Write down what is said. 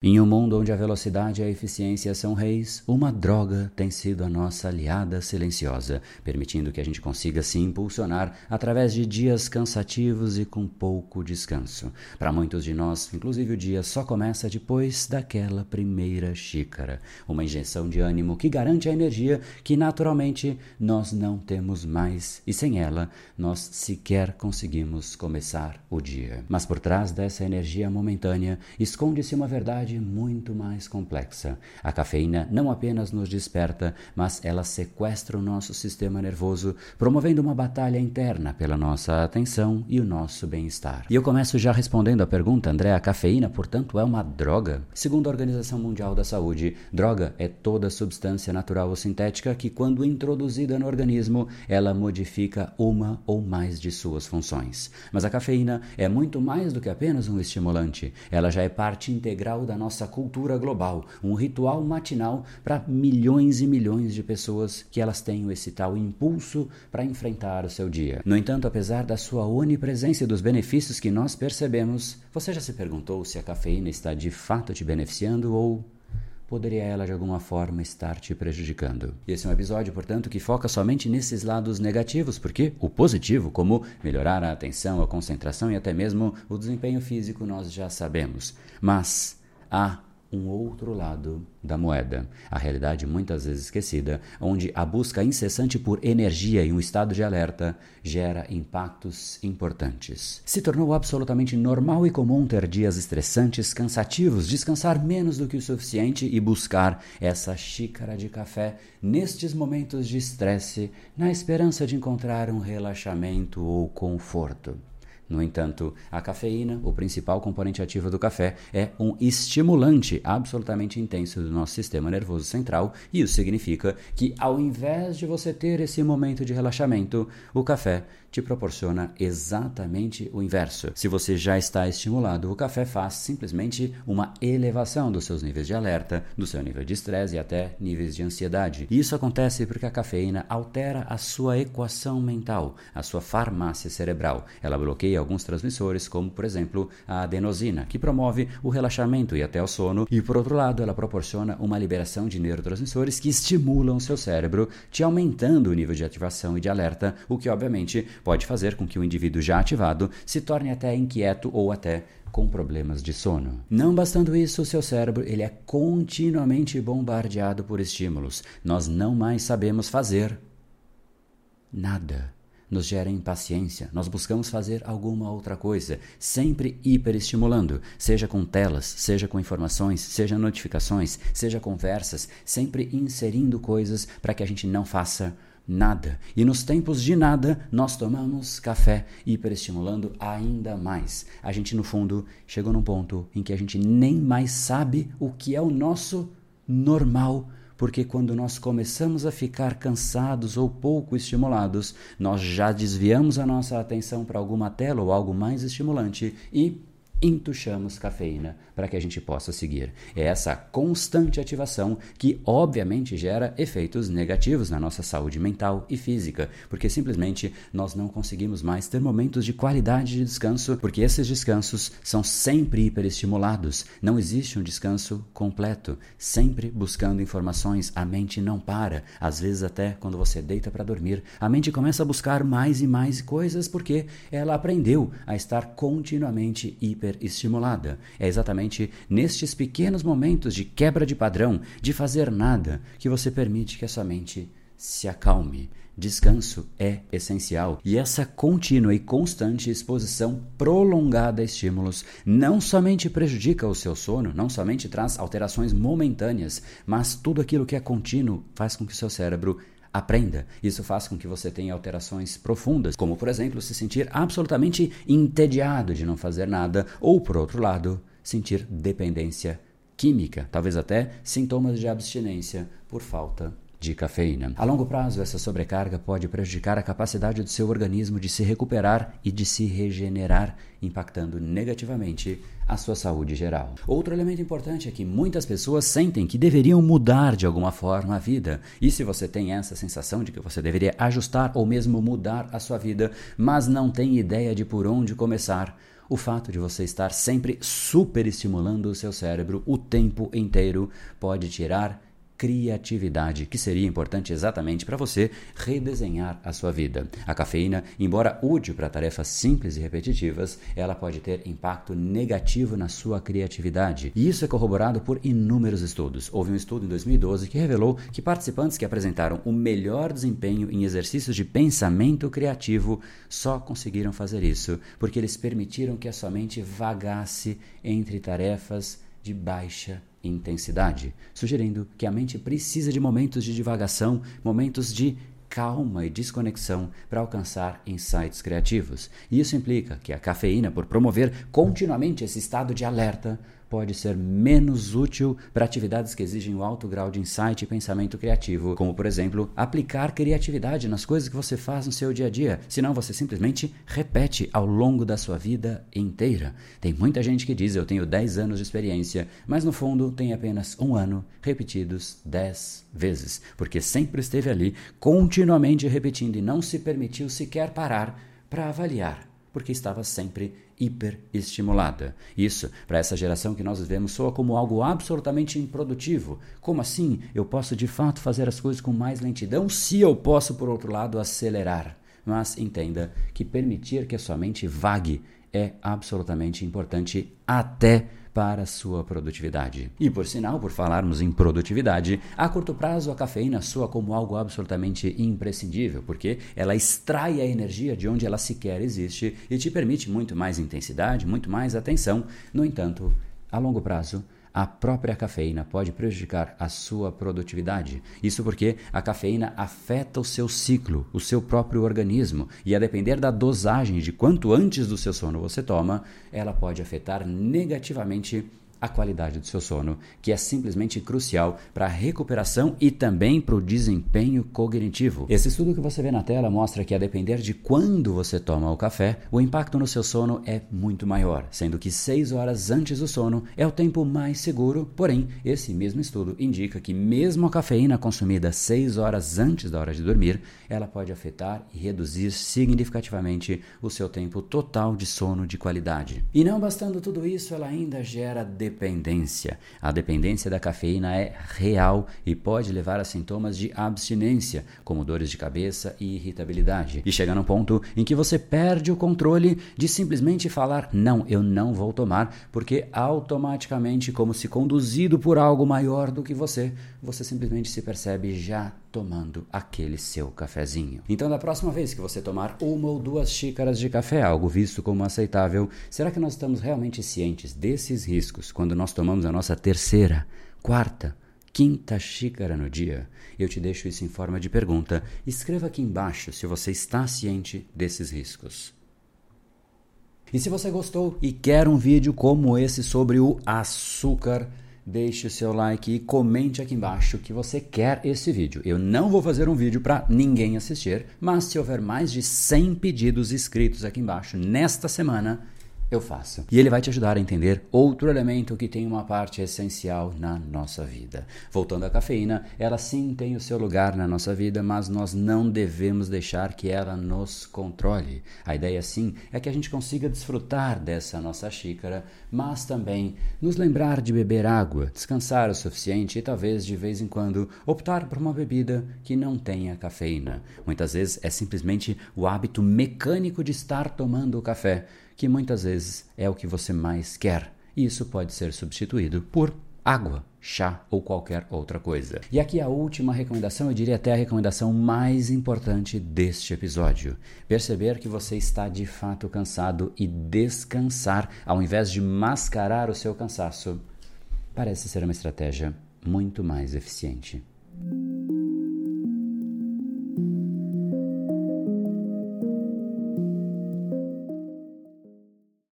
Em um mundo onde a velocidade e a eficiência são reis, uma droga tem sido a nossa aliada silenciosa, permitindo que a gente consiga se impulsionar através de dias cansativos e com pouco descanso. Para muitos de nós, inclusive o dia só começa depois daquela primeira xícara, uma injeção de ânimo que garante a energia que naturalmente nós não temos mais e sem ela nós sequer conseguimos começar o dia. Mas por trás dessa energia momentânea esconde-se uma verdade verdade muito mais complexa. A cafeína não apenas nos desperta, mas ela sequestra o nosso sistema nervoso, promovendo uma batalha interna pela nossa atenção e o nosso bem-estar. E eu começo já respondendo a pergunta, André, a cafeína, portanto, é uma droga? Segundo a Organização Mundial da Saúde, droga é toda substância natural ou sintética que, quando introduzida no organismo, ela modifica uma ou mais de suas funções. Mas a cafeína é muito mais do que apenas um estimulante. Ela já é parte integral da nossa cultura global, um ritual matinal para milhões e milhões de pessoas que elas tenham esse tal impulso para enfrentar o seu dia. No entanto, apesar da sua onipresença e dos benefícios que nós percebemos, você já se perguntou se a cafeína está de fato te beneficiando ou poderia ela de alguma forma estar te prejudicando. Esse é um episódio, portanto, que foca somente nesses lados negativos, porque o positivo, como melhorar a atenção, a concentração e até mesmo o desempenho físico, nós já sabemos. Mas há um outro lado da moeda, a realidade muitas vezes esquecida, onde a busca incessante por energia e um estado de alerta gera impactos importantes. Se tornou absolutamente normal e comum ter dias estressantes, cansativos, descansar menos do que o suficiente e buscar essa xícara de café nestes momentos de estresse, na esperança de encontrar um relaxamento ou conforto. No entanto, a cafeína, o principal componente ativo do café, é um estimulante absolutamente intenso do nosso sistema nervoso central, e isso significa que, ao invés de você ter esse momento de relaxamento, o café te proporciona exatamente o inverso. Se você já está estimulado, o café faz simplesmente uma elevação dos seus níveis de alerta, do seu nível de estresse e até níveis de ansiedade. E isso acontece porque a cafeína altera a sua equação mental, a sua farmácia cerebral. Ela bloqueia alguns transmissores, como por exemplo a adenosina, que promove o relaxamento e até o sono, e por outro lado, ela proporciona uma liberação de neurotransmissores que estimulam seu cérebro, te aumentando o nível de ativação e de alerta, o que obviamente pode fazer com que o indivíduo já ativado se torne até inquieto ou até com problemas de sono. Não bastando isso, o seu cérebro ele é continuamente bombardeado por estímulos. Nós não mais sabemos fazer nada. Nos gera impaciência, nós buscamos fazer alguma outra coisa, sempre hiperestimulando, seja com telas, seja com informações, seja notificações, seja conversas, sempre inserindo coisas para que a gente não faça nada. E nos tempos de nada, nós tomamos café, hiperestimulando ainda mais. A gente, no fundo, chegou num ponto em que a gente nem mais sabe o que é o nosso normal. Porque quando nós começamos a ficar cansados ou pouco estimulados, nós já desviamos a nossa atenção para alguma tela ou algo mais estimulante e entuchamos cafeína para que a gente possa seguir. É essa constante ativação que, obviamente, gera efeitos negativos na nossa saúde mental e física, porque simplesmente nós não conseguimos mais ter momentos de qualidade de descanso, porque esses descansos são sempre hiperestimulados. Não existe um descanso completo, sempre buscando informações. A mente não para. Às vezes, até quando você deita para dormir, a mente começa a buscar mais e mais coisas porque ela aprendeu a estar continuamente hiperestimulada. É exatamente nestes pequenos momentos de quebra de padrão, de fazer nada, que você permite que a sua mente se acalme. Descanso é essencial e essa contínua e constante exposição prolongada a estímulos não somente prejudica o seu sono, não somente traz alterações momentâneas, mas tudo aquilo que é contínuo faz com que o seu cérebro aprenda. Isso faz com que você tenha alterações profundas, como por exemplo se sentir absolutamente entediado de não fazer nada, ou por outro lado, sentir dependência química, talvez até sintomas de abstinência por falta de cafeína. A longo prazo, essa sobrecarga pode prejudicar a capacidade do seu organismo de se recuperar e de se regenerar, impactando negativamente a sua saúde geral. Outro elemento importante é que muitas pessoas sentem que deveriam mudar de alguma forma a vida. E se você tem essa sensação de que você deveria ajustar ou mesmo mudar a sua vida, mas não tem ideia de por onde começar, o fato de você estar sempre superestimulando o seu cérebro o tempo inteiro pode tirar criatividade, que seria importante exatamente para você redesenhar a sua vida. A cafeína, embora útil para tarefas simples e repetitivas, ela pode ter impacto negativo na sua criatividade. E isso é corroborado por inúmeros estudos. Houve um estudo em 2012 que revelou que participantes que apresentaram o melhor desempenho em exercícios de pensamento criativo só conseguiram fazer isso porque eles permitiram que a sua mente vagasse entre tarefas de baixa intensidade, sugerindo que a mente precisa de momentos de divagação, momentos de calma e desconexão para alcançar insights criativos. E isso implica que a cafeína, por promover continuamente esse estado de alerta, pode ser menos útil para atividades que exigem um alto grau de insight e pensamento criativo, como por exemplo, aplicar criatividade nas coisas que você faz no seu dia a dia. Senão você simplesmente repete ao longo da sua vida inteira. Tem muita gente que diz eu tenho 10 anos de experiência, mas no fundo tem apenas um ano repetidos 10 vezes, porque sempre esteve ali continuamente repetindo e não se permitiu sequer parar para avaliar porque estava sempre hiperestimulada. Isso, para essa geração que nós vivemos, soa como algo absolutamente improdutivo. Como assim eu posso de fato fazer as coisas com mais lentidão se eu posso, por outro lado, acelerar? Mas entenda que permitir que a sua mente vague é absolutamente importante até para sua produtividade. E por sinal, por falarmos em produtividade, a curto prazo a cafeína soa como algo absolutamente imprescindível, porque ela extrai a energia de onde ela sequer existe e te permite muito mais intensidade, muito mais atenção. No entanto, a longo prazo, a própria cafeína pode prejudicar a sua produtividade. Isso porque a cafeína afeta o seu ciclo, o seu próprio organismo, e a depender da dosagem de quanto antes do seu sono você toma, ela pode afetar negativamente a qualidade do seu sono, que é simplesmente crucial para a recuperação e também para o desempenho cognitivo. Esse estudo que você vê na tela mostra que, a depender de quando você toma o café, o impacto no seu sono é muito maior, sendo que 6 horas antes do sono é o tempo mais seguro. Porém, esse mesmo estudo indica que, mesmo a cafeína consumida 6 horas antes da hora de dormir, ela pode afetar e reduzir significativamente o seu tempo total de sono de qualidade. E não bastando tudo isso, ela ainda gera dependência. A dependência da cafeína é real e pode levar a sintomas de abstinência, como dores de cabeça e irritabilidade. E chega num ponto em que você perde o controle de simplesmente falar: não, eu não vou tomar, porque automaticamente, como se conduzido por algo maior do que você, você simplesmente se percebe já tomando aquele seu cafezinho. Então, da próxima vez que você tomar uma ou duas xícaras de café, algo visto como aceitável, será que nós estamos realmente cientes desses riscos quando nós tomamos a nossa terceira, quarta, quinta xícara no dia? Eu te deixo isso em forma de pergunta. Escreva aqui embaixo se você está ciente desses riscos. E se você gostou e quer um vídeo como esse sobre o açúcar, deixe o seu like e comente aqui embaixo que você quer esse vídeo. Eu não vou fazer um vídeo para ninguém assistir, mas se houver mais de 100 pedidos escritos aqui embaixo nesta semana, eu faço. E ele vai te ajudar a entender outro elemento que tem uma parte essencial na nossa vida. Voltando à cafeína, ela sim tem o seu lugar na nossa vida, mas nós não devemos deixar que ela nos controle. A ideia sim é que a gente consiga desfrutar dessa nossa xícara, mas também nos lembrar de beber água, descansar o suficiente e talvez de vez em quando optar por uma bebida que não tenha cafeína. Muitas vezes é simplesmente o hábito mecânico de estar tomando o café que muitas vezes é o que você mais quer. E isso pode ser substituído por água, chá ou qualquer outra coisa. E aqui a última recomendação, eu diria até a recomendação mais importante deste episódio. Perceber que você está de fato cansado e descansar ao invés de mascarar o seu cansaço parece ser uma estratégia muito mais eficiente.